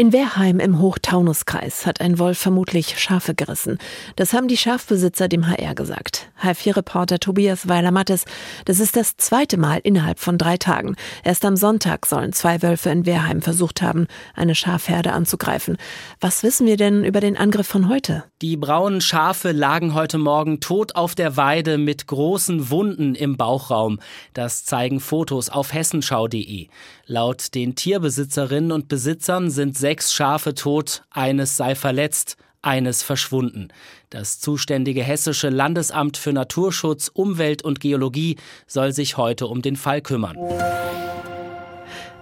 In Wehrheim im Hochtaunuskreis hat ein Wolf vermutlich Schafe gerissen. Das haben die Schafbesitzer dem HR gesagt. H4-Reporter Tobias Weiler-Mattes, das ist das zweite Mal innerhalb von drei Tagen. Erst am Sonntag sollen zwei Wölfe in Wehrheim versucht haben, eine Schafherde anzugreifen. Was wissen wir denn über den Angriff von heute? Die braunen Schafe lagen heute Morgen tot auf der Weide mit großen Wunden im Bauchraum. Das zeigen Fotos auf hessenschau.de. Laut den Tierbesitzerinnen und Besitzern sind sechs Schafe tot, eines sei verletzt, eines verschwunden. Das zuständige hessische Landesamt für Naturschutz, Umwelt und Geologie soll sich heute um den Fall kümmern.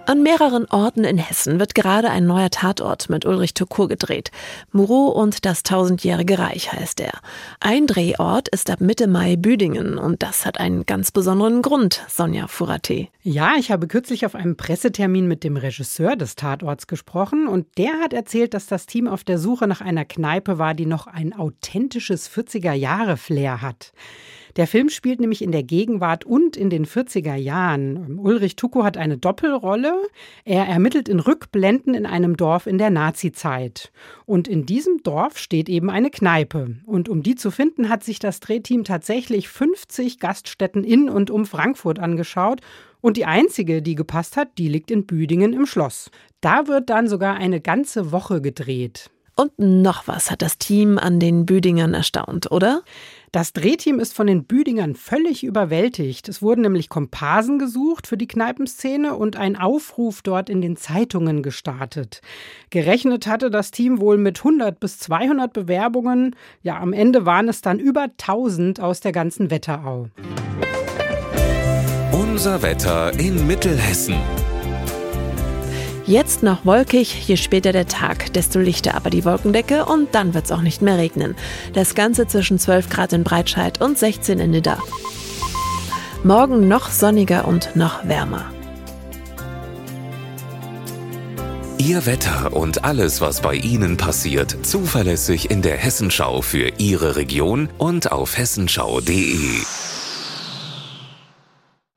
An mehreren Orten in Hessen wird gerade ein neuer Tatort mit Ulrich Tukur gedreht. Muro und das tausendjährige Reich heißt er. Ein Drehort ist ab Mitte Mai Büdingen und das hat einen ganz besonderen Grund, Sonja Furate. Ja, ich habe kürzlich auf einem Pressetermin mit dem Regisseur des Tatorts gesprochen und der hat erzählt, dass das Team auf der Suche nach einer Kneipe war, die noch ein authentisches 40er-Jahre-Flair hat. Der Film spielt nämlich in der Gegenwart und in den 40er Jahren. Ulrich Tuko hat eine Doppelrolle. Er ermittelt in Rückblenden in einem Dorf in der Nazizeit. Und in diesem Dorf steht eben eine Kneipe. Und um die zu finden, hat sich das Drehteam tatsächlich 50 Gaststätten in und um Frankfurt angeschaut und die einzige, die gepasst hat, die liegt in Büdingen im Schloss. Da wird dann sogar eine ganze Woche gedreht. Und noch was hat das Team an den Büdingern erstaunt, oder? Das Drehteam ist von den Büdingern völlig überwältigt. Es wurden nämlich Komparsen gesucht für die Kneipenszene und ein Aufruf dort in den Zeitungen gestartet. Gerechnet hatte das Team wohl mit 100 bis 200 Bewerbungen. Ja, am Ende waren es dann über 1000 aus der ganzen Wetterau. Unser Wetter in Mittelhessen. Jetzt noch wolkig, je später der Tag, desto lichter aber die Wolkendecke und dann wird es auch nicht mehr regnen. Das Ganze zwischen 12 Grad in Breitscheid und 16 in Nidda. Morgen noch sonniger und noch wärmer. Ihr Wetter und alles, was bei Ihnen passiert, zuverlässig in der Hessenschau für Ihre Region und auf hessenschau.de.